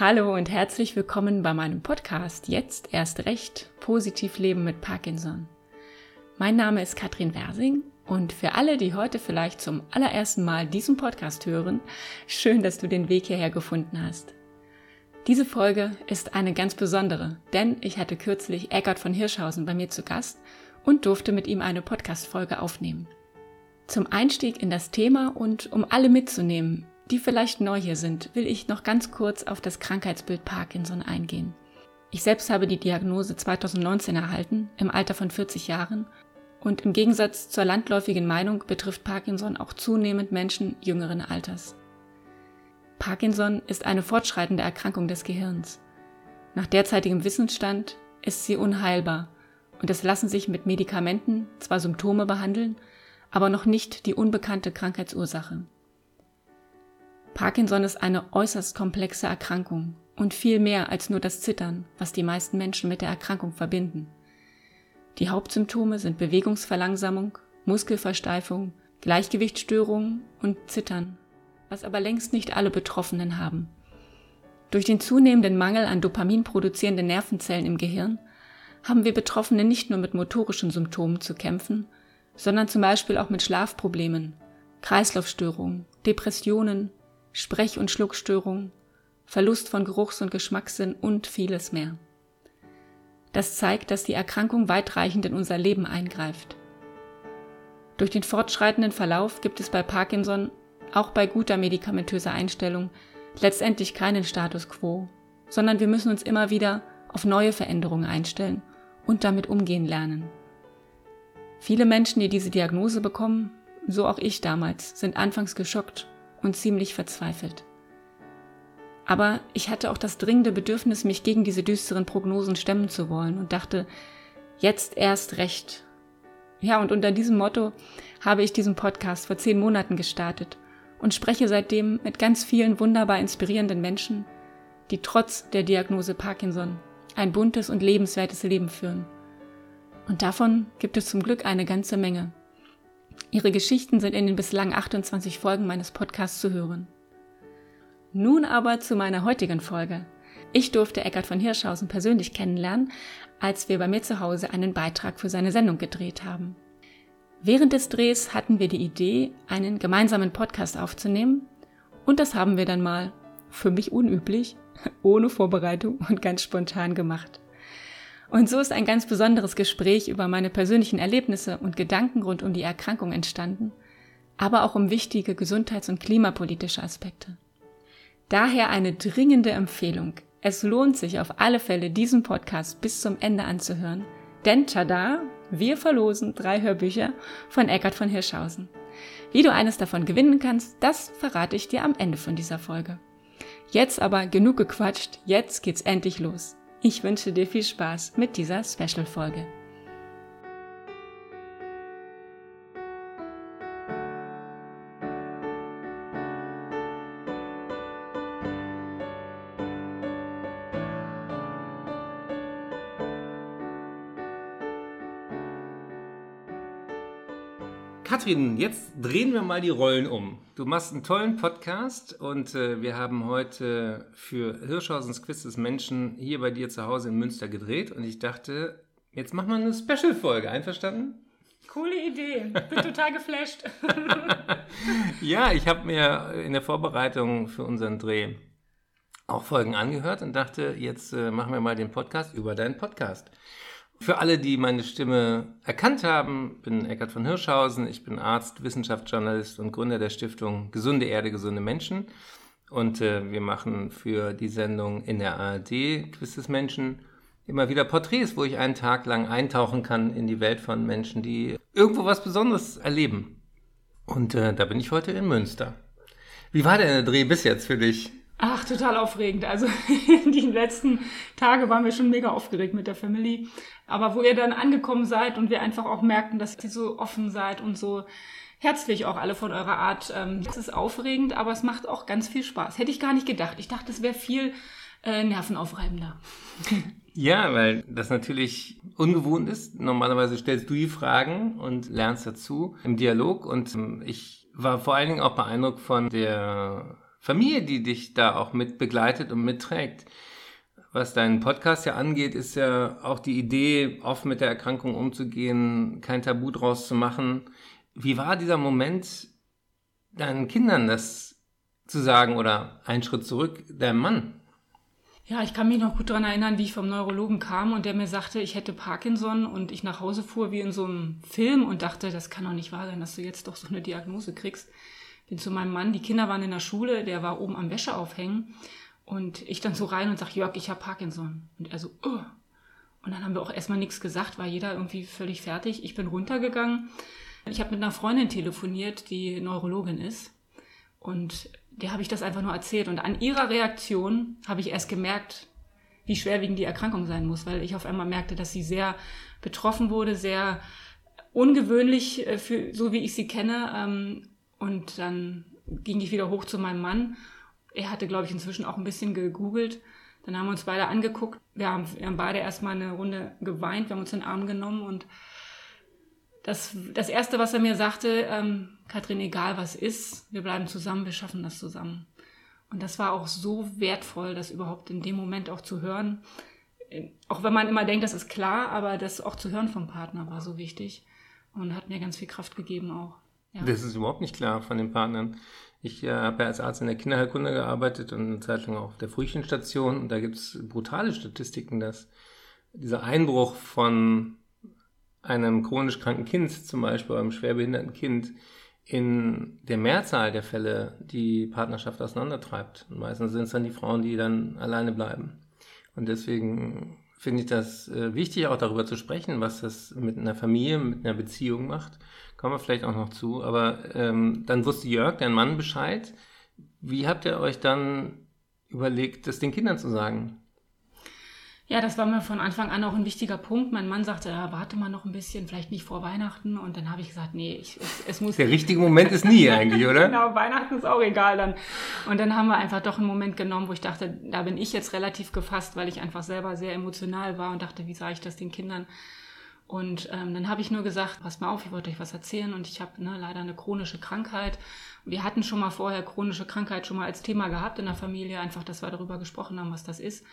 Hallo und herzlich willkommen bei meinem Podcast Jetzt erst recht positiv leben mit Parkinson. Mein Name ist Katrin Wersing und für alle, die heute vielleicht zum allerersten Mal diesen Podcast hören, schön, dass du den Weg hierher gefunden hast. Diese Folge ist eine ganz besondere, denn ich hatte kürzlich Eckart von Hirschhausen bei mir zu Gast und durfte mit ihm eine Podcast-Folge aufnehmen. Zum Einstieg in das Thema und um alle mitzunehmen, die vielleicht neu hier sind, will ich noch ganz kurz auf das Krankheitsbild Parkinson eingehen. Ich selbst habe die Diagnose 2019 erhalten, im Alter von 40 Jahren, und im Gegensatz zur landläufigen Meinung betrifft Parkinson auch zunehmend Menschen jüngeren Alters. Parkinson ist eine fortschreitende Erkrankung des Gehirns. Nach derzeitigem Wissensstand ist sie unheilbar und es lassen sich mit Medikamenten zwar Symptome behandeln, aber noch nicht die unbekannte Krankheitsursache. Parkinson ist eine äußerst komplexe Erkrankung und viel mehr als nur das Zittern, was die meisten Menschen mit der Erkrankung verbinden. Die Hauptsymptome sind Bewegungsverlangsamung, Muskelversteifung, Gleichgewichtsstörungen und Zittern, was aber längst nicht alle Betroffenen haben. Durch den zunehmenden Mangel an dopaminproduzierenden Nervenzellen im Gehirn haben wir Betroffene nicht nur mit motorischen Symptomen zu kämpfen, sondern zum Beispiel auch mit Schlafproblemen, Kreislaufstörungen, Depressionen, Sprech- und Schluckstörungen, Verlust von Geruchs- und Geschmackssinn und vieles mehr. Das zeigt, dass die Erkrankung weitreichend in unser Leben eingreift. Durch den fortschreitenden Verlauf gibt es bei Parkinson, auch bei guter medikamentöser Einstellung, letztendlich keinen Status quo, sondern wir müssen uns immer wieder auf neue Veränderungen einstellen und damit umgehen lernen. Viele Menschen, die diese Diagnose bekommen, so auch ich damals, sind anfangs geschockt und ziemlich verzweifelt. Aber ich hatte auch das dringende Bedürfnis, mich gegen diese düsteren Prognosen stemmen zu wollen und dachte, jetzt erst recht. Ja, und unter diesem Motto habe ich diesen Podcast vor zehn Monaten gestartet und spreche seitdem mit ganz vielen wunderbar inspirierenden Menschen, die trotz der Diagnose Parkinson ein buntes und lebenswertes Leben führen. Und davon gibt es zum Glück eine ganze Menge. Ihre Geschichten sind in den bislang 28 Folgen meines Podcasts zu hören. Nun aber zu meiner heutigen Folge. Ich durfte Eckart von Hirschhausen persönlich kennenlernen, als wir bei mir zu Hause einen Beitrag für seine Sendung gedreht haben. Während des Drehs hatten wir die Idee, einen gemeinsamen Podcast aufzunehmen und das haben wir dann mal, für mich unüblich, ohne Vorbereitung und ganz spontan gemacht. Und so ist ein ganz besonderes Gespräch über meine persönlichen Erlebnisse und Gedanken rund um die Erkrankung entstanden, aber auch um wichtige gesundheits- und klimapolitische Aspekte. Daher eine dringende Empfehlung. Es lohnt sich auf alle Fälle, diesen Podcast bis zum Ende anzuhören, denn tada, wir verlosen drei Hörbücher von Eckhard von Hirschhausen. Wie du eines davon gewinnen kannst, das verrate ich dir am Ende von dieser Folge. Jetzt aber genug gequatscht, jetzt geht's endlich los. Ich wünsche dir viel Spaß mit dieser Special-Folge. Katrin, jetzt drehen wir mal die Rollen um. Du machst einen tollen Podcast und äh, wir haben heute für Hirschhausens Quiz des Menschen hier bei dir zu Hause in Münster gedreht und ich dachte, jetzt machen wir eine Special-Folge. Einverstanden? Coole Idee. Bin total geflasht. ja, ich habe mir in der Vorbereitung für unseren Dreh auch Folgen angehört und dachte, jetzt äh, machen wir mal den Podcast über deinen Podcast. Für alle, die meine Stimme erkannt haben, bin Eckhard von Hirschhausen. Ich bin Arzt, Wissenschaftsjournalist und Gründer der Stiftung Gesunde Erde, gesunde Menschen. Und äh, wir machen für die Sendung in der ARD Quiz des Menschen immer wieder Porträts, wo ich einen Tag lang eintauchen kann in die Welt von Menschen, die irgendwo was Besonderes erleben. Und äh, da bin ich heute in Münster. Wie war denn der Dreh bis jetzt für dich? Ach, total aufregend. Also die letzten Tage waren wir schon mega aufgeregt mit der Family. Aber wo ihr dann angekommen seid und wir einfach auch merkten, dass ihr so offen seid und so herzlich auch alle von eurer Art, ähm, das ist aufregend, aber es macht auch ganz viel Spaß. Hätte ich gar nicht gedacht. Ich dachte, es wäre viel äh, nervenaufreibender. Ja, weil das natürlich ungewohnt ist. Normalerweise stellst du die Fragen und lernst dazu im Dialog. Und ähm, ich war vor allen Dingen auch beeindruckt von der Familie, die dich da auch mit begleitet und mitträgt. Was deinen Podcast ja angeht, ist ja auch die Idee, offen mit der Erkrankung umzugehen, kein Tabu draus zu machen. Wie war dieser Moment, deinen Kindern das zu sagen oder einen Schritt zurück, deinem Mann? Ja, ich kann mich noch gut daran erinnern, wie ich vom Neurologen kam und der mir sagte, ich hätte Parkinson und ich nach Hause fuhr wie in so einem Film und dachte, das kann doch nicht wahr sein, dass du jetzt doch so eine Diagnose kriegst. Bin zu meinem Mann, die Kinder waren in der Schule, der war oben am Wäsche aufhängen und ich dann so rein und sag, Jörg, ich habe Parkinson. Und er so, oh. Und dann haben wir auch erstmal nichts gesagt, war jeder irgendwie völlig fertig. Ich bin runtergegangen. Ich habe mit einer Freundin telefoniert, die Neurologin ist. Und der habe ich das einfach nur erzählt. Und an ihrer Reaktion habe ich erst gemerkt, wie schwerwiegend die Erkrankung sein muss, weil ich auf einmal merkte, dass sie sehr betroffen wurde, sehr ungewöhnlich, äh, für, so wie ich sie kenne. Und dann ging ich wieder hoch zu meinem Mann. Er hatte, glaube ich, inzwischen auch ein bisschen gegoogelt. Dann haben wir uns beide angeguckt. Wir haben, wir haben beide erstmal eine Runde geweint, wir haben uns in den Arm genommen und das, das Erste, was er mir sagte, ähm, Katrin, egal was ist, wir bleiben zusammen, wir schaffen das zusammen. Und das war auch so wertvoll, das überhaupt in dem Moment auch zu hören. Auch wenn man immer denkt, das ist klar, aber das auch zu hören vom Partner war so wichtig und hat mir ganz viel Kraft gegeben auch. Ja. Das ist überhaupt nicht klar von den Partnern. Ich äh, habe ja als Arzt in der Kinderheilkunde gearbeitet und eine Zeit lang auch auf der Frühchenstation. Und da gibt es brutale Statistiken, dass dieser Einbruch von einem chronisch kranken Kind, zum Beispiel einem schwerbehinderten Kind, in der Mehrzahl der Fälle die Partnerschaft auseinandertreibt. Und meistens sind es dann die Frauen, die dann alleine bleiben. Und deswegen finde ich das äh, wichtig, auch darüber zu sprechen, was das mit einer Familie, mit einer Beziehung macht. Kommen wir vielleicht auch noch zu. Aber ähm, dann wusste Jörg, dein Mann, Bescheid. Wie habt ihr euch dann überlegt, das den Kindern zu sagen? Ja, das war mir von Anfang an auch ein wichtiger Punkt. Mein Mann sagte, ja, warte mal noch ein bisschen, vielleicht nicht vor Weihnachten. Und dann habe ich gesagt, nee, ich, es, es, muss. Der richtige Moment ist nie eigentlich, oder? genau, Weihnachten ist auch egal dann. Und dann haben wir einfach doch einen Moment genommen, wo ich dachte, da bin ich jetzt relativ gefasst, weil ich einfach selber sehr emotional war und dachte, wie sage ich das den Kindern? Und ähm, dann habe ich nur gesagt, passt mal auf, ich wollte euch was erzählen und ich habe ne, leider eine chronische Krankheit. Wir hatten schon mal vorher chronische Krankheit schon mal als Thema gehabt in der Familie, einfach, dass wir darüber gesprochen haben, was das ist.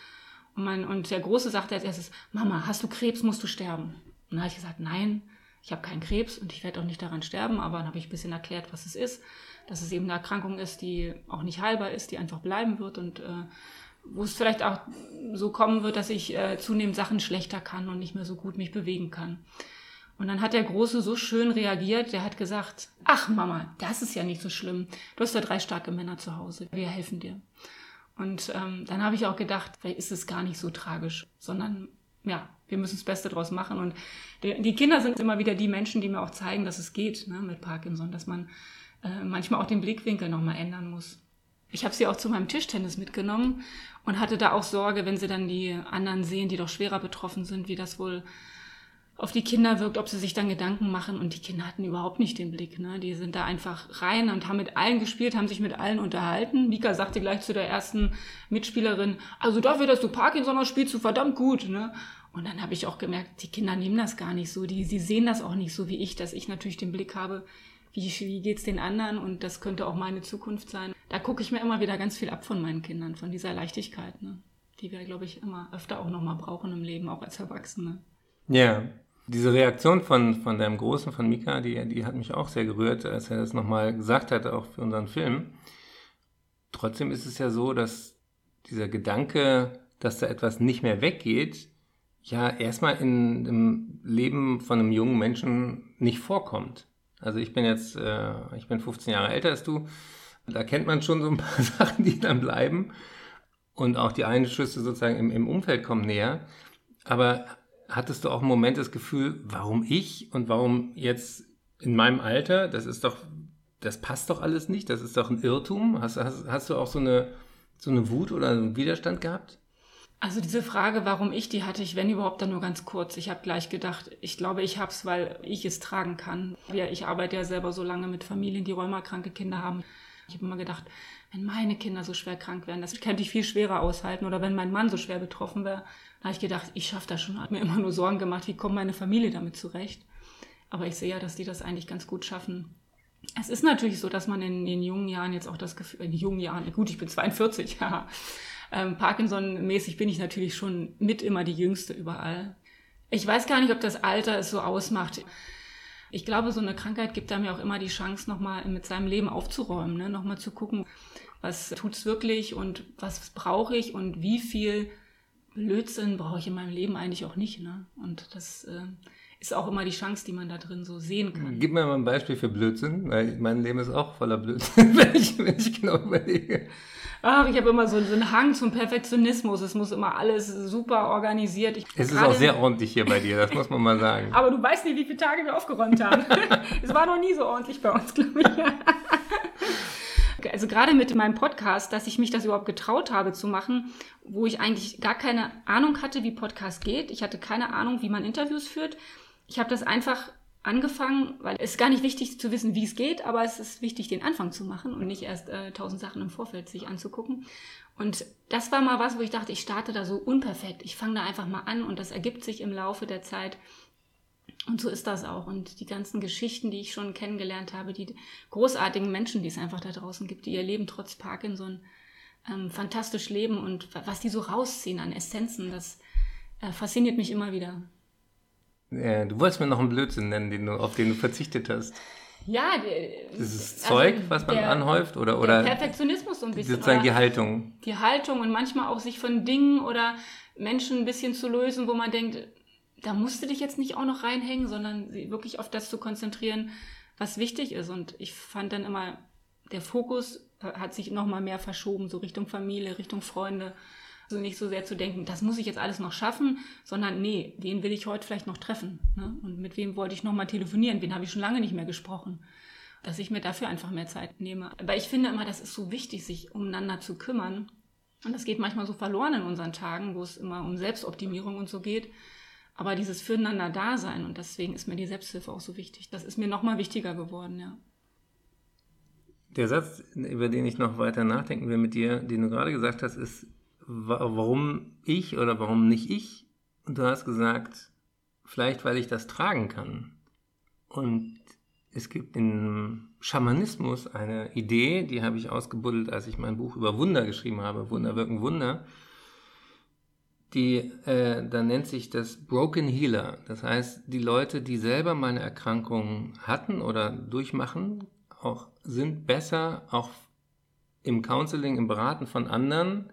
Und, mein, und der Große sagte als erstes, Mama, hast du Krebs, musst du sterben. Und dann habe ich gesagt, nein, ich habe keinen Krebs und ich werde auch nicht daran sterben, aber dann habe ich ein bisschen erklärt, was es ist, dass es eben eine Erkrankung ist, die auch nicht heilbar ist, die einfach bleiben wird und äh, wo es vielleicht auch so kommen wird, dass ich äh, zunehmend Sachen schlechter kann und nicht mehr so gut mich bewegen kann. Und dann hat der Große so schön reagiert, der hat gesagt, ach Mama, das ist ja nicht so schlimm. Du hast ja drei starke Männer zu Hause, wir helfen dir. Und ähm, dann habe ich auch gedacht, vielleicht ist es gar nicht so tragisch, sondern ja, wir müssen das Beste draus machen. Und die, die Kinder sind immer wieder die Menschen, die mir auch zeigen, dass es geht ne, mit Parkinson, dass man äh, manchmal auch den Blickwinkel nochmal ändern muss. Ich habe sie auch zu meinem Tischtennis mitgenommen und hatte da auch Sorge, wenn sie dann die anderen sehen, die doch schwerer betroffen sind, wie das wohl auf die Kinder wirkt, ob sie sich dann Gedanken machen. Und die Kinder hatten überhaupt nicht den Blick. Ne? Die sind da einfach rein und haben mit allen gespielt, haben sich mit allen unterhalten. Mika sagte gleich zu der ersten Mitspielerin, also dafür, dass du Parkinson hast, spielst du verdammt gut. Ne? Und dann habe ich auch gemerkt, die Kinder nehmen das gar nicht so. Die, sie sehen das auch nicht so wie ich, dass ich natürlich den Blick habe, wie, wie geht's den anderen und das könnte auch meine Zukunft sein. Da gucke ich mir immer wieder ganz viel ab von meinen Kindern, von dieser Leichtigkeit, ne? die wir, glaube ich, immer öfter auch nochmal brauchen im Leben, auch als Erwachsene. Ja, diese Reaktion von, von deinem Großen, von Mika, die, die hat mich auch sehr gerührt, als er das nochmal gesagt hat, auch für unseren Film. Trotzdem ist es ja so, dass dieser Gedanke, dass da etwas nicht mehr weggeht, ja erstmal in dem Leben von einem jungen Menschen nicht vorkommt. Also ich bin jetzt, äh, ich bin 15 Jahre älter als du. Da kennt man schon so ein paar Sachen, die dann bleiben. Und auch die Einschüsse sozusagen im, im Umfeld kommen näher. Aber hattest du auch einen Moment das Gefühl, warum ich und warum jetzt in meinem Alter? Das ist doch, das passt doch alles nicht. Das ist doch ein Irrtum. Hast, hast, hast du auch so eine, so eine Wut oder einen Widerstand gehabt? Also diese Frage, warum ich, die hatte ich, wenn überhaupt, dann nur ganz kurz. Ich habe gleich gedacht, ich glaube, ich habe es, weil ich es tragen kann. Ich arbeite ja selber so lange mit Familien, die rheumakranke Kinder haben. Ich habe immer gedacht, wenn meine Kinder so schwer krank wären, das könnte ich viel schwerer aushalten. Oder wenn mein Mann so schwer betroffen wäre, habe ich gedacht, ich schaffe das schon. Hat mir immer nur Sorgen gemacht, wie kommt meine Familie damit zurecht. Aber ich sehe ja, dass die das eigentlich ganz gut schaffen. Es ist natürlich so, dass man in den jungen Jahren jetzt auch das Gefühl, in jungen Jahren, gut, ich bin 42, ja. Ähm, Parkinson-mäßig bin ich natürlich schon mit immer die Jüngste überall. Ich weiß gar nicht, ob das Alter es so ausmacht. Ich glaube, so eine Krankheit gibt einem ja auch immer die Chance, nochmal mit seinem Leben aufzuräumen, ne? nochmal zu gucken, was tut's wirklich und was brauche ich und wie viel Blödsinn brauche ich in meinem Leben eigentlich auch nicht. Ne? Und das äh, ist auch immer die Chance, die man da drin so sehen kann. Gib mir mal ein Beispiel für Blödsinn, weil mein Leben ist auch voller Blödsinn, wenn ich, wenn ich genau überlege. Ach, ich habe immer so, so, einen Hang zum Perfektionismus. Es muss immer alles super organisiert. Ich, es ist auch sehr ordentlich hier bei dir, das muss man mal sagen. Aber du weißt nicht, wie viele Tage wir aufgeräumt haben. es war noch nie so ordentlich bei uns, glaube ich. also gerade mit meinem Podcast, dass ich mich das überhaupt getraut habe zu machen, wo ich eigentlich gar keine Ahnung hatte, wie Podcast geht. Ich hatte keine Ahnung, wie man Interviews führt. Ich habe das einfach angefangen, weil es ist gar nicht wichtig zu wissen, wie es geht, aber es ist wichtig, den Anfang zu machen und nicht erst äh, tausend Sachen im Vorfeld sich anzugucken. Und das war mal was, wo ich dachte, ich starte da so unperfekt. Ich fange da einfach mal an und das ergibt sich im Laufe der Zeit. Und so ist das auch. Und die ganzen Geschichten, die ich schon kennengelernt habe, die großartigen Menschen, die es einfach da draußen gibt, die ihr Leben trotz Parkinson ähm, fantastisch leben und was die so rausziehen an Essenzen, das äh, fasziniert mich immer wieder. Ja, du wolltest mir noch einen Blödsinn nennen, den du, auf den du verzichtet hast. Ja, dieses also Zeug, was man der, anhäuft oder oder Perfektionismus so ein bisschen. Sozusagen die Haltung. Die Haltung und manchmal auch sich von Dingen oder Menschen ein bisschen zu lösen, wo man denkt, da musst du dich jetzt nicht auch noch reinhängen, sondern wirklich auf das zu konzentrieren, was wichtig ist. Und ich fand dann immer, der Fokus hat sich noch mal mehr verschoben, so Richtung Familie, Richtung Freunde. Also nicht so sehr zu denken, das muss ich jetzt alles noch schaffen, sondern nee, wen will ich heute vielleicht noch treffen? Ne? Und mit wem wollte ich noch mal telefonieren? Wen habe ich schon lange nicht mehr gesprochen? Dass ich mir dafür einfach mehr Zeit nehme. Aber ich finde immer, das ist so wichtig, sich umeinander zu kümmern. Und das geht manchmal so verloren in unseren Tagen, wo es immer um Selbstoptimierung und so geht. Aber dieses Füreinander Dasein und deswegen ist mir die Selbsthilfe auch so wichtig. Das ist mir noch mal wichtiger geworden, ja. Der Satz, über den ich noch weiter nachdenken will mit dir, den du gerade gesagt hast, ist, warum ich oder warum nicht ich? Und du hast gesagt, vielleicht weil ich das tragen kann. Und es gibt im Schamanismus eine Idee, die habe ich ausgebuddelt, als ich mein Buch über Wunder geschrieben habe, Wunder wirken Wunder. Die, äh, da nennt sich das Broken Healer. Das heißt, die Leute, die selber mal eine Erkrankung hatten oder durchmachen, auch sind besser auch im Counseling, im Beraten von anderen,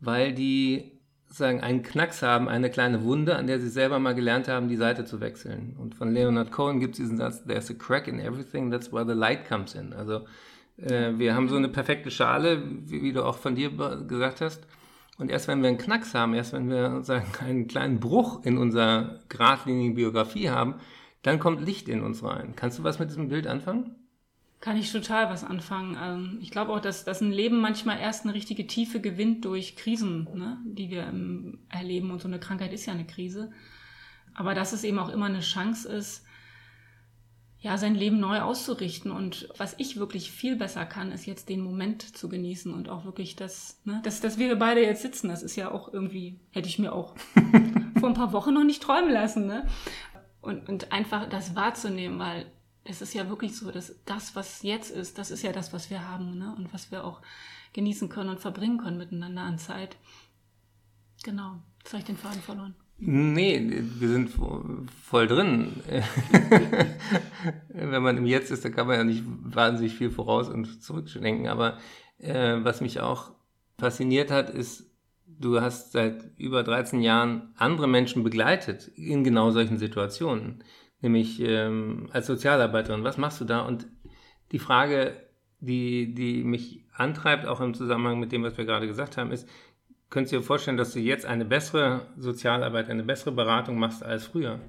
weil die sagen, einen Knacks haben, eine kleine Wunde, an der sie selber mal gelernt haben, die Seite zu wechseln. Und von Leonard Cohen gibt es diesen Satz, there's a crack in everything, that's where the light comes in. Also äh, wir haben so eine perfekte Schale, wie, wie, du auch von dir gesagt hast. Und erst wenn wir einen Knacks haben, erst wenn wir sagen, einen kleinen Bruch in unserer geradlinigen Biografie haben, dann kommt Licht in uns rein. Kannst du was mit diesem Bild anfangen? Kann ich total was anfangen. Ähm, ich glaube auch, dass, dass ein Leben manchmal erst eine richtige Tiefe gewinnt durch Krisen, ne, die wir erleben. Und so eine Krankheit ist ja eine Krise. Aber dass es eben auch immer eine Chance ist, ja, sein Leben neu auszurichten. Und was ich wirklich viel besser kann, ist jetzt den Moment zu genießen und auch wirklich das, ne, dass, dass wir beide jetzt sitzen, das ist ja auch irgendwie, hätte ich mir auch vor ein paar Wochen noch nicht träumen lassen, ne? Und, und einfach das wahrzunehmen, weil es ist ja wirklich so, dass das, was jetzt ist, das ist ja das, was wir haben ne? und was wir auch genießen können und verbringen können miteinander an Zeit. Genau. Jetzt habe ich den Faden verloren. Nee, wir sind voll drin. Wenn man im Jetzt ist, da kann man ja nicht wahnsinnig viel voraus und zurückdenken. Aber äh, was mich auch fasziniert hat, ist, du hast seit über 13 Jahren andere Menschen begleitet in genau solchen Situationen nämlich ähm, als Sozialarbeiterin. Was machst du da? Und die Frage, die, die mich antreibt, auch im Zusammenhang mit dem, was wir gerade gesagt haben, ist, könntest du dir vorstellen, dass du jetzt eine bessere Sozialarbeit, eine bessere Beratung machst als früher?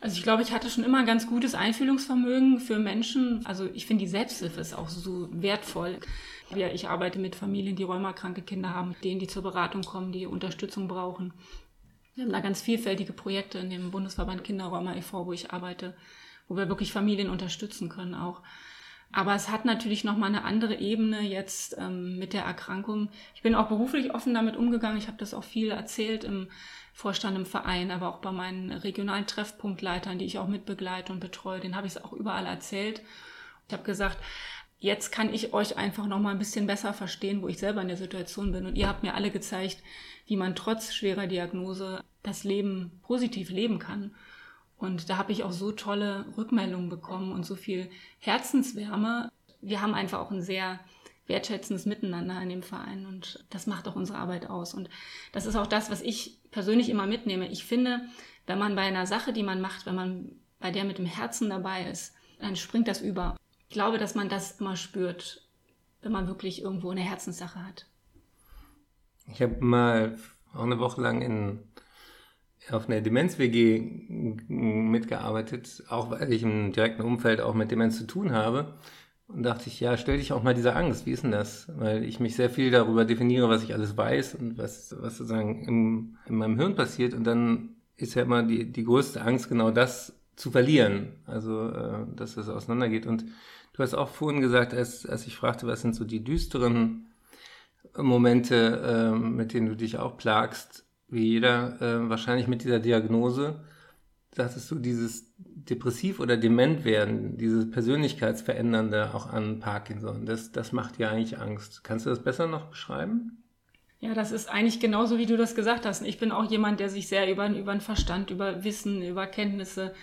Also ich glaube, ich hatte schon immer ein ganz gutes Einfühlungsvermögen für Menschen. Also ich finde, die Selbsthilfe ist auch so wertvoll. Ich arbeite mit Familien, die rheumakranke Kinder haben, denen, die zur Beratung kommen, die Unterstützung brauchen. Wir haben da ganz vielfältige Projekte in dem Bundesverband Kinderräumer e.V., wo ich arbeite, wo wir wirklich Familien unterstützen können auch. Aber es hat natürlich nochmal eine andere Ebene jetzt ähm, mit der Erkrankung. Ich bin auch beruflich offen damit umgegangen. Ich habe das auch viel erzählt im Vorstand im Verein, aber auch bei meinen regionalen Treffpunktleitern, die ich auch mitbegleite und betreue. Den habe ich es auch überall erzählt. Ich habe gesagt, jetzt kann ich euch einfach noch mal ein bisschen besser verstehen, wo ich selber in der Situation bin. Und ihr habt mir alle gezeigt, wie man trotz schwerer Diagnose das Leben positiv leben kann. Und da habe ich auch so tolle Rückmeldungen bekommen und so viel Herzenswärme. Wir haben einfach auch ein sehr wertschätzendes Miteinander in dem Verein und das macht auch unsere Arbeit aus. Und das ist auch das, was ich persönlich immer mitnehme. Ich finde, wenn man bei einer Sache, die man macht, wenn man bei der mit dem Herzen dabei ist, dann springt das über. Ich glaube, dass man das immer spürt, wenn man wirklich irgendwo eine Herzenssache hat. Ich habe mal auch eine Woche lang in auf einer Demenz-WG mitgearbeitet, auch weil ich im direkten Umfeld auch mit Demenz zu tun habe. Und dachte ich, ja, stell dich auch mal dieser Angst. Wie ist denn das? Weil ich mich sehr viel darüber definiere, was ich alles weiß und was, was sozusagen im, in meinem Hirn passiert. Und dann ist ja immer die, die größte Angst, genau das zu verlieren. Also, äh, dass es auseinandergeht. Und du hast auch vorhin gesagt, als, als ich fragte, was sind so die düsteren Momente, äh, mit denen du dich auch plagst, wie jeder, äh, wahrscheinlich mit dieser Diagnose, sagtest du, dieses depressiv oder dement werden, dieses Persönlichkeitsverändernde auch an Parkinson, das, das macht dir eigentlich Angst. Kannst du das besser noch beschreiben? Ja, das ist eigentlich genauso, wie du das gesagt hast. Ich bin auch jemand, der sich sehr über, über den Verstand, über Wissen, über Kenntnisse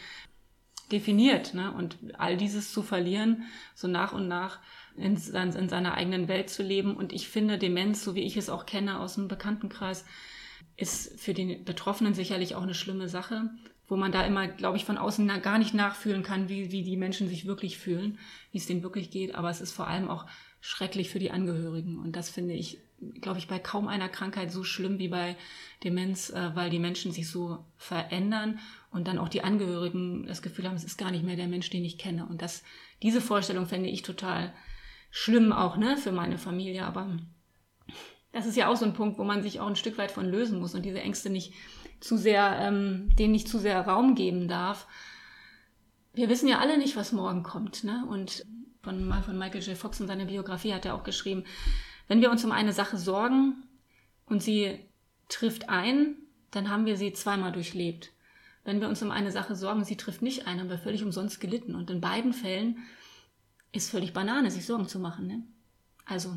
definiert. Ne? Und all dieses zu verlieren, so nach und nach in, in seiner eigenen Welt zu leben. Und ich finde Demenz, so wie ich es auch kenne aus dem Bekanntenkreis, ist für den Betroffenen sicherlich auch eine schlimme Sache, wo man da immer, glaube ich, von außen gar nicht nachfühlen kann, wie, wie die Menschen sich wirklich fühlen, wie es denen wirklich geht. Aber es ist vor allem auch schrecklich für die Angehörigen. Und das finde ich, glaube ich, bei kaum einer Krankheit so schlimm wie bei Demenz, äh, weil die Menschen sich so verändern und dann auch die Angehörigen das Gefühl haben, es ist gar nicht mehr der Mensch, den ich kenne. Und das, diese Vorstellung fände ich total schlimm auch, ne, für meine Familie. Aber das ist ja auch so ein Punkt, wo man sich auch ein Stück weit von lösen muss und diese Ängste nicht zu sehr, ähm, denen nicht zu sehr Raum geben darf. Wir wissen ja alle nicht, was morgen kommt, ne? Und von, von Michael J. Fox in seiner Biografie hat er auch geschrieben, wenn wir uns um eine Sache sorgen und sie trifft ein, dann haben wir sie zweimal durchlebt. Wenn wir uns um eine Sache sorgen, sie trifft nicht ein, haben wir völlig umsonst gelitten. Und in beiden Fällen ist völlig Banane, sich Sorgen zu machen. Ne? Also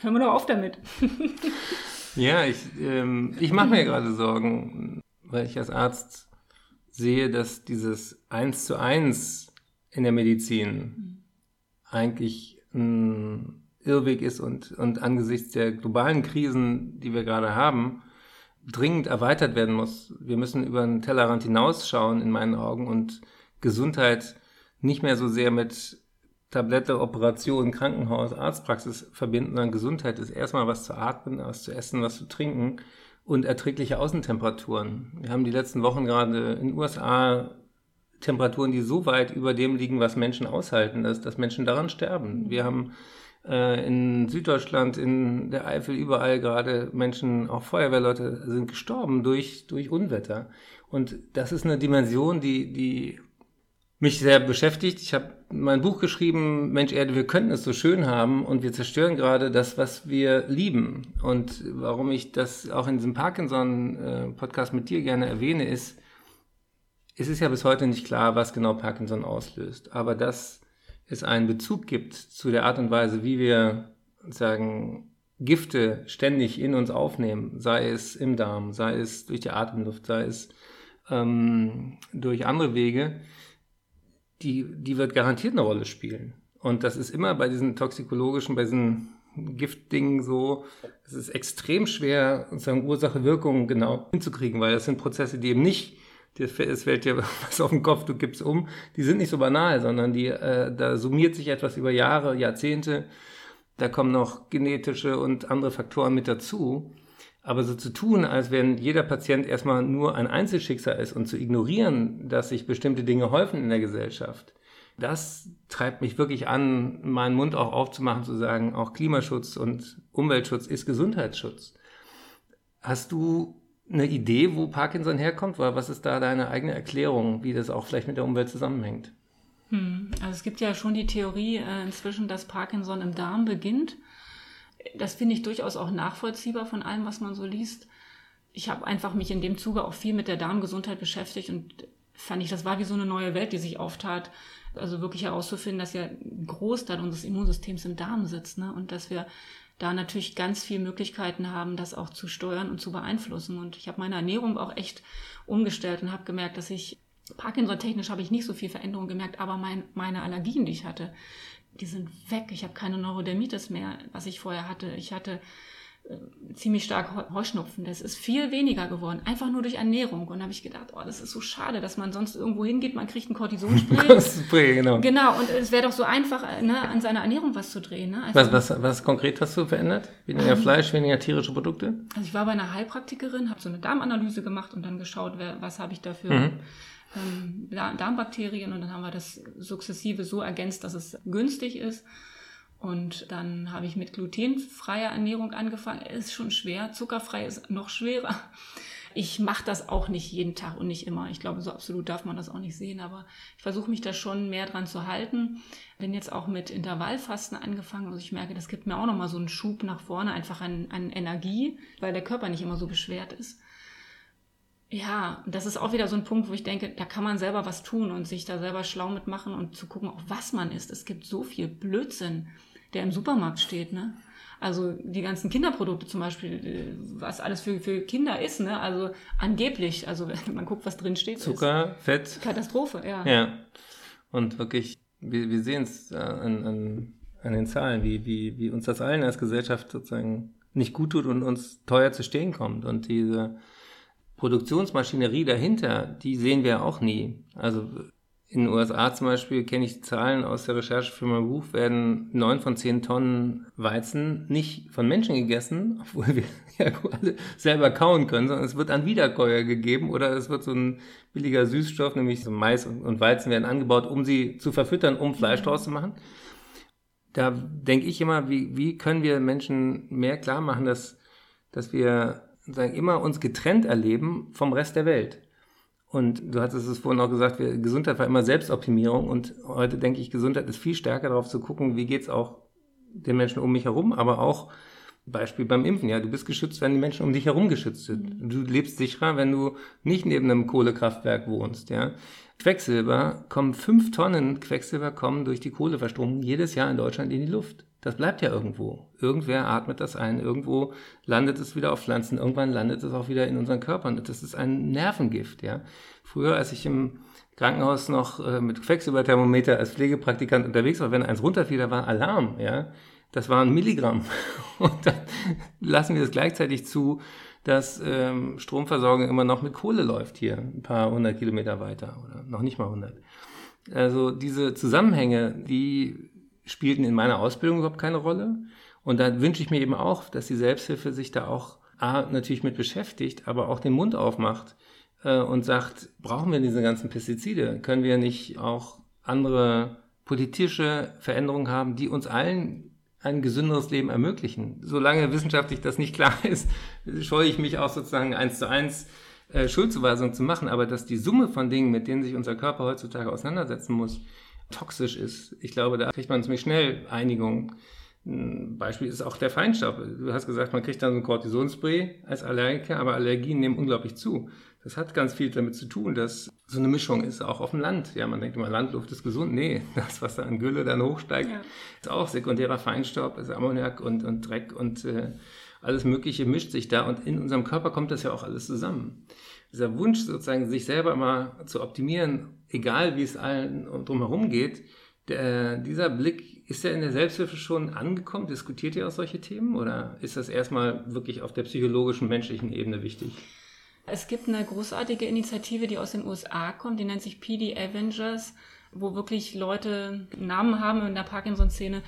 Hören wir doch auf damit. ja, ich, ähm, ich mache mir gerade Sorgen, weil ich als Arzt sehe, dass dieses Eins zu eins in der Medizin eigentlich ein Irrweg ist und, und angesichts der globalen Krisen, die wir gerade haben, dringend erweitert werden muss. Wir müssen über den Tellerrand hinausschauen, in meinen Augen, und Gesundheit nicht mehr so sehr mit Tablette, Operation, Krankenhaus, Arztpraxis verbinden, dann Gesundheit ist erstmal was zu atmen, was zu essen, was zu trinken und erträgliche Außentemperaturen. Wir haben die letzten Wochen gerade in den USA Temperaturen, die so weit über dem liegen, was Menschen aushalten, dass, dass Menschen daran sterben. Wir haben äh, in Süddeutschland, in der Eifel, überall gerade Menschen, auch Feuerwehrleute sind gestorben durch, durch Unwetter. Und das ist eine Dimension, die, die mich sehr beschäftigt. Ich habe mein Buch geschrieben, Mensch Erde, wir könnten es so schön haben und wir zerstören gerade das, was wir lieben. Und warum ich das auch in diesem Parkinson-Podcast mit dir gerne erwähne, ist, es ist ja bis heute nicht klar, was genau Parkinson auslöst. Aber dass es einen Bezug gibt zu der Art und Weise, wie wir sagen, Gifte ständig in uns aufnehmen, sei es im Darm, sei es durch die Atemluft, sei es ähm, durch andere Wege, die, die wird garantiert eine Rolle spielen. Und das ist immer bei diesen toxikologischen, bei diesen Giftdingen so, es ist extrem schwer, sozusagen Ursache-Wirkung genau hinzukriegen, weil das sind Prozesse, die eben nicht, es fällt dir was auf den Kopf, du gibst um, die sind nicht so banal, sondern die, äh, da summiert sich etwas über Jahre, Jahrzehnte, da kommen noch genetische und andere Faktoren mit dazu. Aber so zu tun, als wenn jeder Patient erstmal nur ein Einzelschicksal ist und zu ignorieren, dass sich bestimmte Dinge häufen in der Gesellschaft, das treibt mich wirklich an, meinen Mund auch aufzumachen, zu sagen, auch Klimaschutz und Umweltschutz ist Gesundheitsschutz. Hast du eine Idee, wo Parkinson herkommt? Oder was ist da deine eigene Erklärung, wie das auch vielleicht mit der Umwelt zusammenhängt? Hm, also es gibt ja schon die Theorie äh, inzwischen, dass Parkinson im Darm beginnt. Das finde ich durchaus auch nachvollziehbar von allem, was man so liest. Ich habe einfach mich in dem Zuge auch viel mit der Darmgesundheit beschäftigt und fand ich, das war wie so eine neue Welt, die sich auftat. Also wirklich herauszufinden, dass ja ein Großteil unseres Immunsystems im Darm sitzt ne? und dass wir da natürlich ganz viele Möglichkeiten haben, das auch zu steuern und zu beeinflussen. Und ich habe meine Ernährung auch echt umgestellt und habe gemerkt, dass ich Parkinson-technisch habe ich nicht so viel Veränderung gemerkt, aber mein, meine Allergien, die ich hatte, die sind weg. Ich habe keine Neurodermitis mehr, was ich vorher hatte. Ich hatte ziemlich stark Heuschnupfen. Das ist viel weniger geworden, einfach nur durch Ernährung. Und da habe ich gedacht, oh, das ist so schade, dass man sonst irgendwo hingeht, man kriegt ein Kortisonspray. Spray, genau. Genau, und es wäre doch so einfach, äh, ne, an seiner Ernährung was zu drehen. Ne? Was, was, was konkret hast du verändert? Weniger ähm, Fleisch, weniger tierische Produkte? Also ich war bei einer Heilpraktikerin, habe so eine Darmanalyse gemacht und dann geschaut, wer, was habe ich dafür. Mhm. Ähm, Darmbakterien und dann haben wir das sukzessive so ergänzt, dass es günstig ist. Und dann habe ich mit glutenfreier Ernährung angefangen. Ist schon schwer. Zuckerfrei ist noch schwerer. Ich mache das auch nicht jeden Tag und nicht immer. Ich glaube, so absolut darf man das auch nicht sehen, aber ich versuche mich da schon mehr dran zu halten. Bin jetzt auch mit Intervallfasten angefangen. Also ich merke, das gibt mir auch nochmal so einen Schub nach vorne, einfach an, an Energie, weil der Körper nicht immer so beschwert ist. Ja, das ist auch wieder so ein Punkt, wo ich denke, da kann man selber was tun und sich da selber schlau mitmachen und zu gucken, auch was man isst. Es gibt so viel Blödsinn der im Supermarkt steht, ne? Also die ganzen Kinderprodukte zum Beispiel, äh, was alles für, für Kinder ist, ne? Also angeblich, also wenn man guckt, was drin steht. Zucker, Fett. Katastrophe, ja. Ja. Und wirklich, wir, wir sehen es an, an, an den Zahlen, wie, wie, wie uns das allen als Gesellschaft sozusagen nicht gut tut und uns teuer zu stehen kommt. Und diese Produktionsmaschinerie dahinter, die sehen wir auch nie. Also in den USA zum Beispiel kenne ich die Zahlen aus der Recherche für mein Buch, werden neun von zehn Tonnen Weizen nicht von Menschen gegessen, obwohl wir ja alle selber kauen können, sondern es wird an Wiederkäuer gegeben oder es wird so ein billiger Süßstoff, nämlich so Mais und Weizen werden angebaut, um sie zu verfüttern, um Fleisch draus zu machen. Da denke ich immer, wie, wie können wir Menschen mehr klar machen, dass, dass wir sagen, immer uns getrennt erleben vom Rest der Welt. Und du hattest es vorhin auch gesagt, wir, Gesundheit war immer Selbstoptimierung und heute denke ich, Gesundheit ist viel stärker darauf zu gucken, wie geht's auch den Menschen um mich herum, aber auch Beispiel beim Impfen, ja, du bist geschützt, wenn die Menschen um dich herum geschützt sind. Mhm. Du lebst sicherer, wenn du nicht neben einem Kohlekraftwerk wohnst, ja. Quecksilber kommen, fünf Tonnen Quecksilber kommen durch die Kohleverstromung jedes Jahr in Deutschland in die Luft. Das bleibt ja irgendwo. Irgendwer atmet das ein, irgendwo landet es wieder auf Pflanzen, irgendwann landet es auch wieder in unseren Körpern. Das ist ein Nervengift, ja. Früher, als ich im Krankenhaus noch äh, mit Quecksilberthermometer als Pflegepraktikant unterwegs war, wenn eins runterfiel, da war Alarm, ja. Das waren Milligramm. Und dann lassen wir es gleichzeitig zu, dass ähm, Stromversorgung immer noch mit Kohle läuft hier, ein paar hundert Kilometer weiter oder noch nicht mal hundert. Also diese Zusammenhänge, die spielten in meiner Ausbildung überhaupt keine Rolle. Und da wünsche ich mir eben auch, dass die Selbsthilfe sich da auch A, natürlich mit beschäftigt, aber auch den Mund aufmacht äh, und sagt, brauchen wir diese ganzen Pestizide? Können wir nicht auch andere politische Veränderungen haben, die uns allen ein gesünderes Leben ermöglichen? Solange wissenschaftlich das nicht klar ist, scheue ich mich auch sozusagen eins zu eins äh, Schuldzuweisung zu machen, aber dass die Summe von Dingen, mit denen sich unser Körper heutzutage auseinandersetzen muss, toxisch ist. Ich glaube, da kriegt man ziemlich schnell Einigung. Ein Beispiel ist auch der Feinstaub. Du hast gesagt, man kriegt dann so ein Cortisonspray als Allergiker, aber Allergien nehmen unglaublich zu. Das hat ganz viel damit zu tun, dass so eine Mischung ist, auch auf dem Land. Ja, man denkt immer, Landluft ist gesund. Nee, das, was da an Gülle dann hochsteigt, ja. ist auch sekundärer Feinstaub, ist Ammoniak und, und Dreck und äh, alles Mögliche mischt sich da. Und in unserem Körper kommt das ja auch alles zusammen. Dieser Wunsch sozusagen, sich selber mal zu optimieren, egal wie es allen drumherum geht, der, dieser Blick, ist er in der Selbsthilfe schon angekommen? Diskutiert ihr auch solche Themen oder ist das erstmal wirklich auf der psychologischen, menschlichen Ebene wichtig? Es gibt eine großartige Initiative, die aus den USA kommt, die nennt sich PD Avengers, wo wirklich Leute Namen haben in der Parkinson-Szene,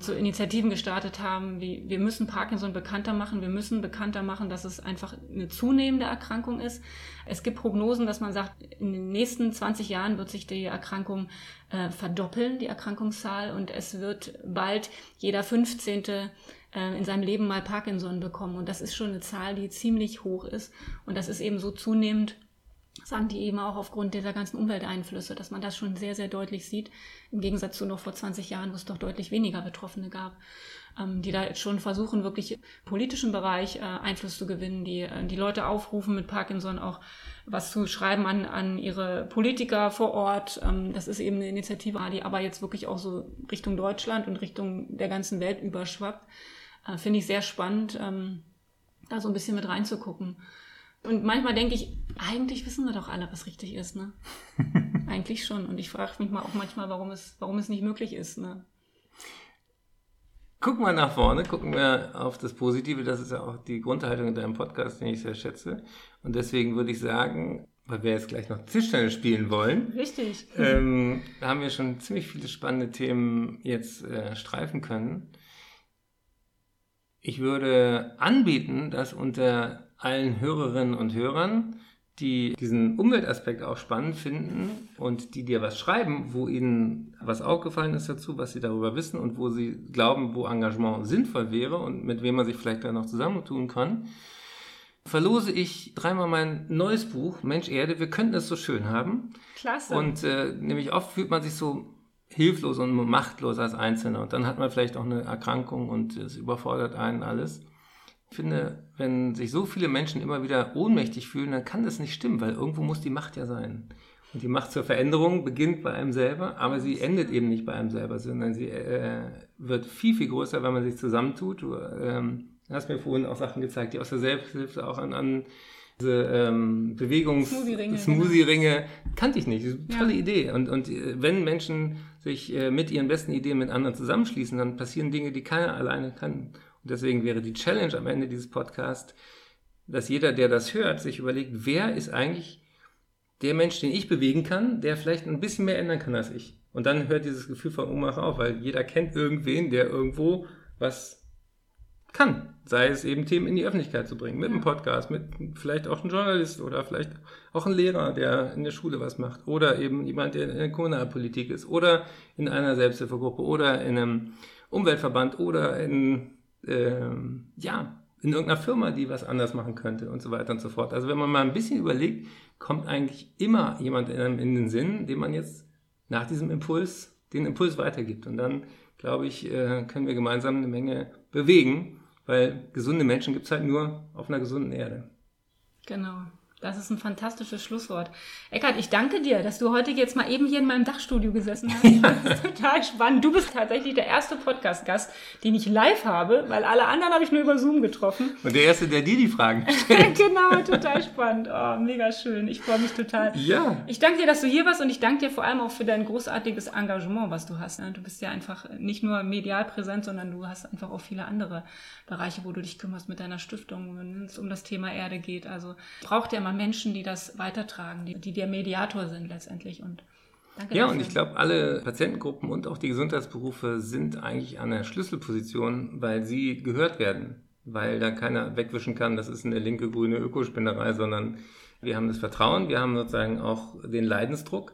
so Initiativen gestartet haben, wie wir müssen Parkinson bekannter machen, wir müssen bekannter machen, dass es einfach eine zunehmende Erkrankung ist. Es gibt Prognosen, dass man sagt, in den nächsten 20 Jahren wird sich die Erkrankung äh, verdoppeln, die Erkrankungszahl, und es wird bald jeder 15. Äh, in seinem Leben mal Parkinson bekommen. Und das ist schon eine Zahl, die ziemlich hoch ist. Und das ist eben so zunehmend, sagen die eben auch aufgrund dieser ganzen Umwelteinflüsse, dass man das schon sehr, sehr deutlich sieht, im Gegensatz zu noch vor 20 Jahren, wo es doch deutlich weniger Betroffene gab, ähm, die da jetzt schon versuchen, wirklich im politischen Bereich äh, Einfluss zu gewinnen, die äh, die Leute aufrufen, mit Parkinson auch was zu schreiben an, an ihre Politiker vor Ort. Ähm, das ist eben eine Initiative, die aber jetzt wirklich auch so Richtung Deutschland und Richtung der ganzen Welt überschwappt. Äh, Finde ich sehr spannend, ähm, da so ein bisschen mit reinzugucken. Und manchmal denke ich, eigentlich wissen wir doch alle, was richtig ist, ne? eigentlich schon. Und ich frage mich mal auch manchmal, warum es, warum es nicht möglich ist, ne? Gucken wir nach vorne, gucken wir auf das Positive. Das ist ja auch die Grundhaltung in deinem Podcast, den ich sehr schätze. Und deswegen würde ich sagen, weil wir jetzt gleich noch Tischtennis spielen wollen. Richtig. Ähm, da haben wir schon ziemlich viele spannende Themen jetzt äh, streifen können. Ich würde anbieten, dass unter allen Hörerinnen und Hörern, die diesen Umweltaspekt auch spannend finden und die dir was schreiben, wo ihnen was aufgefallen ist dazu, was sie darüber wissen und wo sie glauben, wo Engagement sinnvoll wäre und mit wem man sich vielleicht da noch zusammentun kann, verlose ich dreimal mein neues Buch, Mensch Erde, wir könnten es so schön haben. Klasse. Und äh, nämlich oft fühlt man sich so hilflos und machtlos als Einzelner. Und dann hat man vielleicht auch eine Erkrankung und es überfordert einen alles. Ich finde, wenn sich so viele Menschen immer wieder ohnmächtig fühlen, dann kann das nicht stimmen, weil irgendwo muss die Macht ja sein. Und die Macht zur Veränderung beginnt bei einem selber, aber sie endet eben nicht bei einem selber, sondern sie äh, wird viel, viel größer, wenn man sich zusammentut. Du ähm, hast mir vorhin auch Sachen gezeigt, die aus der Selbsthilfe auch an, an diese ähm, Bewegungs Smoothie-Ringe, Smoothie-Ringe genau. kannte ich nicht. Das ist eine tolle Ja. Idee. Und, und äh, wenn Menschen sich äh, mit ihren besten Ideen mit anderen zusammenschließen, dann passieren Dinge, die keiner alleine kann. Und deswegen wäre die Challenge am Ende dieses Podcasts, dass jeder, der das hört, sich überlegt, wer ist eigentlich der Mensch, den ich bewegen kann, der vielleicht ein bisschen mehr ändern kann als ich. Und dann hört dieses Gefühl von Ohnmacht auf, weil jeder kennt irgendwen, der irgendwo was kann. Sei es eben Themen in die Öffentlichkeit zu bringen, mit einem Podcast, mit vielleicht auch einem Journalist oder vielleicht auch ein Lehrer, der in der Schule was macht. Oder eben jemand, der in der Kommunalpolitik ist. Oder in einer Selbsthilfegruppe oder in einem Umweltverband oder in, ähm, ja, in irgendeiner Firma, die was anders machen könnte und so weiter und so fort. Also wenn man mal ein bisschen überlegt, kommt eigentlich immer jemand in, in den Sinn, dem man jetzt nach diesem Impuls den Impuls weitergibt. Und dann, glaube ich, äh, können wir gemeinsam eine Menge bewegen, weil gesunde Menschen gibt es halt nur auf einer gesunden Erde. Genau. Das ist ein fantastisches Schlusswort. Eckart, ich danke dir, dass du heute jetzt mal eben hier in meinem Dachstudio gesessen hast. Das ist total spannend. Du bist tatsächlich der erste Podcast-Gast, den ich live habe, weil alle anderen habe ich nur über Zoom getroffen. Und der Erste, der dir die Fragen stellt. genau, total spannend. Oh, mega schön. Ich freue mich total. ja. Ich danke dir, dass du hier warst und ich danke dir vor allem auch für dein großartiges Engagement, was du hast. ne? Du bist ja einfach nicht nur medial präsent, sondern du hast einfach auch viele andere Bereiche, wo du dich kümmerst mit deiner Stiftung, wenn es um das Thema Erde geht. Also braucht ja immer Menschen, die das weitertragen, die, die der Mediator sind letztendlich. Und danke Ja, dafür. und ich glaube, alle Patientengruppen und auch die Gesundheitsberufe sind eigentlich an der Schlüsselposition, weil sie gehört werden. Weil da keiner wegwischen kann, das ist eine linke, grüne Ökospinnerei, sondern wir haben das Vertrauen, wir haben sozusagen auch den Leidensdruck.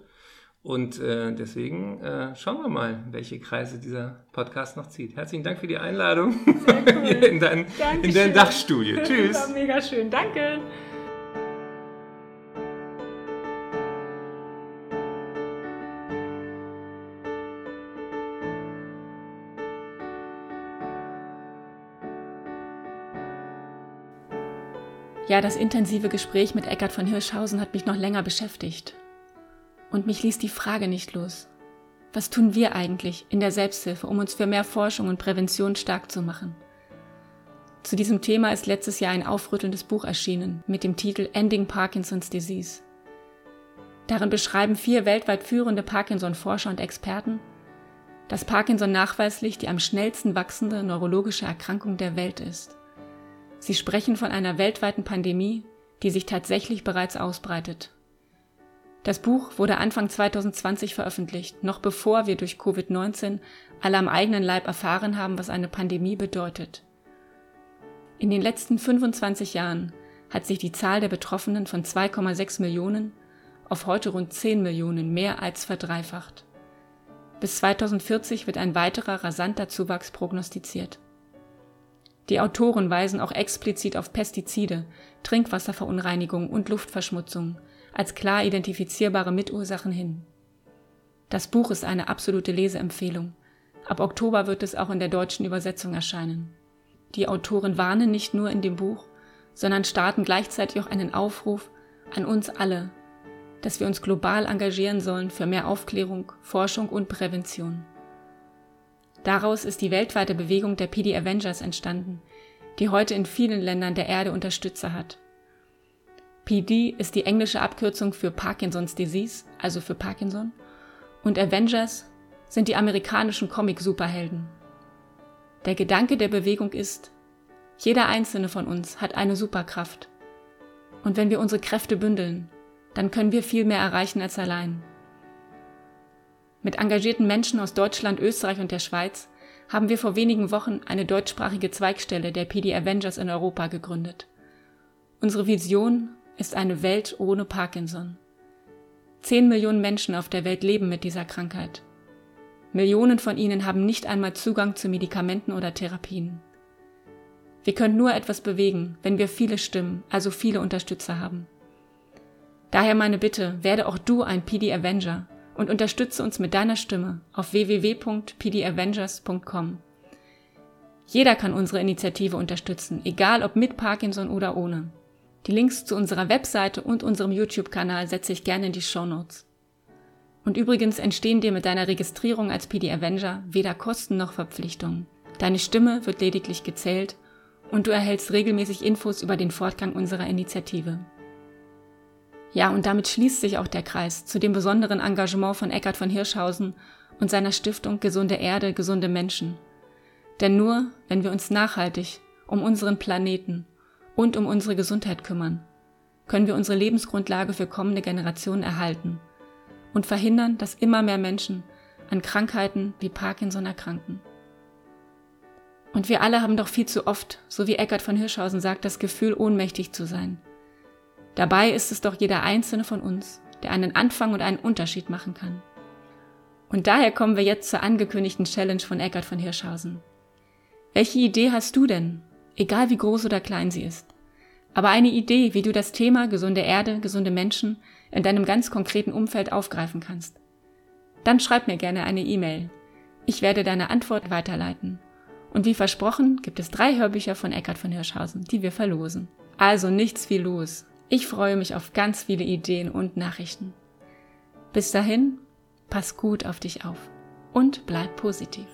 Und äh, deswegen äh, schauen wir mal, welche Kreise dieser Podcast noch zieht. Herzlichen Dank für die Einladung hier in dein, in dein Dachstudio. Tschüss. mega schön. Danke. Ja, das intensive Gespräch mit Eckart von Hirschhausen hat mich noch länger beschäftigt. Und mich ließ die Frage nicht los. Was tun wir eigentlich in der Selbsthilfe, um uns für mehr Forschung und Prävention stark zu machen? Zu diesem Thema ist letztes Jahr ein aufrüttelndes Buch erschienen mit dem Titel Ending Parkinson's Disease. Darin beschreiben vier weltweit führende Parkinson-Forscher und Experten, dass Parkinson nachweislich die am schnellsten wachsende neurologische Erkrankung der Welt ist. Sie sprechen von einer weltweiten Pandemie, die sich tatsächlich bereits ausbreitet. Das Buch wurde Anfang 2020 veröffentlicht, noch bevor wir durch Covid-19 alle am eigenen Leib erfahren haben, was eine Pandemie bedeutet. In den letzten 25 Jahren hat sich die Zahl der Betroffenen von 2,6 Millionen auf heute rund 10 Millionen mehr als verdreifacht. Bis 2040 wird ein weiterer rasanter Zuwachs prognostiziert. Die Autoren weisen auch explizit auf Pestizide, Trinkwasserverunreinigung und Luftverschmutzung als klar identifizierbare Mitursachen hin. Das Buch ist eine absolute Leseempfehlung. Ab Oktober wird es auch in der deutschen Übersetzung erscheinen. Die Autoren warnen nicht nur in dem Buch, sondern starten gleichzeitig auch einen Aufruf an uns alle, dass wir uns global engagieren sollen für mehr Aufklärung, Forschung und Prävention. Daraus ist die weltweite Bewegung der PD Avengers entstanden, die heute in vielen Ländern der Erde Unterstützer hat. PD ist die englische Abkürzung für Parkinson's Disease, also für Parkinson, und Avengers sind die amerikanischen Comic-Superhelden. Der Gedanke der Bewegung ist, jeder einzelne von uns hat eine Superkraft. Und wenn wir unsere Kräfte bündeln, dann können wir viel mehr erreichen als allein. Mit engagierten Menschen aus Deutschland, Österreich und der Schweiz haben wir vor wenigen Wochen eine deutschsprachige Zweigstelle der PD Avengers in Europa gegründet. Unsere Vision ist eine Welt ohne Parkinson. Zehn Millionen Menschen auf der Welt leben mit dieser Krankheit. Millionen von ihnen haben nicht einmal Zugang zu Medikamenten oder Therapien. Wir können nur etwas bewegen, wenn wir viele Stimmen, also viele Unterstützer haben. Daher meine Bitte, werde auch du ein PD Avenger und unterstütze uns mit deiner Stimme auf www.pdavengers.com. Jeder kann unsere Initiative unterstützen, egal ob mit Parkinson oder ohne. Die Links zu unserer Webseite und unserem YouTube-Kanal setze ich gerne in die Show Notes. Und übrigens entstehen dir mit deiner Registrierung als PD Avenger weder Kosten noch Verpflichtungen. Deine Stimme wird lediglich gezählt und du erhältst regelmäßig Infos über den Fortgang unserer Initiative. Ja, und damit schließt sich auch der Kreis zu dem besonderen Engagement von Eckhard von Hirschhausen und seiner Stiftung Gesunde Erde, gesunde Menschen. Denn nur, wenn wir uns nachhaltig um unseren Planeten und um unsere Gesundheit kümmern, können wir unsere Lebensgrundlage für kommende Generationen erhalten und verhindern, dass immer mehr Menschen an Krankheiten wie Parkinson erkranken. Und wir alle haben doch viel zu oft, so wie Eckhard von Hirschhausen sagt, das Gefühl, ohnmächtig zu sein – Dabei ist es doch jeder einzelne von uns, der einen Anfang und einen Unterschied machen kann. Und daher kommen wir jetzt zur angekündigten Challenge von Eckart von Hirschhausen. Welche Idee hast du denn, egal wie groß oder klein sie ist? Aber eine Idee, wie du das Thema gesunde Erde, gesunde Menschen in deinem ganz konkreten Umfeld aufgreifen kannst. Dann schreib mir gerne eine E-Mail. Ich werde deine Antwort weiterleiten. Und wie versprochen gibt es drei Hörbücher von Eckart von Hirschhausen, die wir verlosen. Also nichts wie los. Ich freue mich auf ganz viele Ideen und Nachrichten. Bis dahin, pass gut auf dich auf und bleib positiv.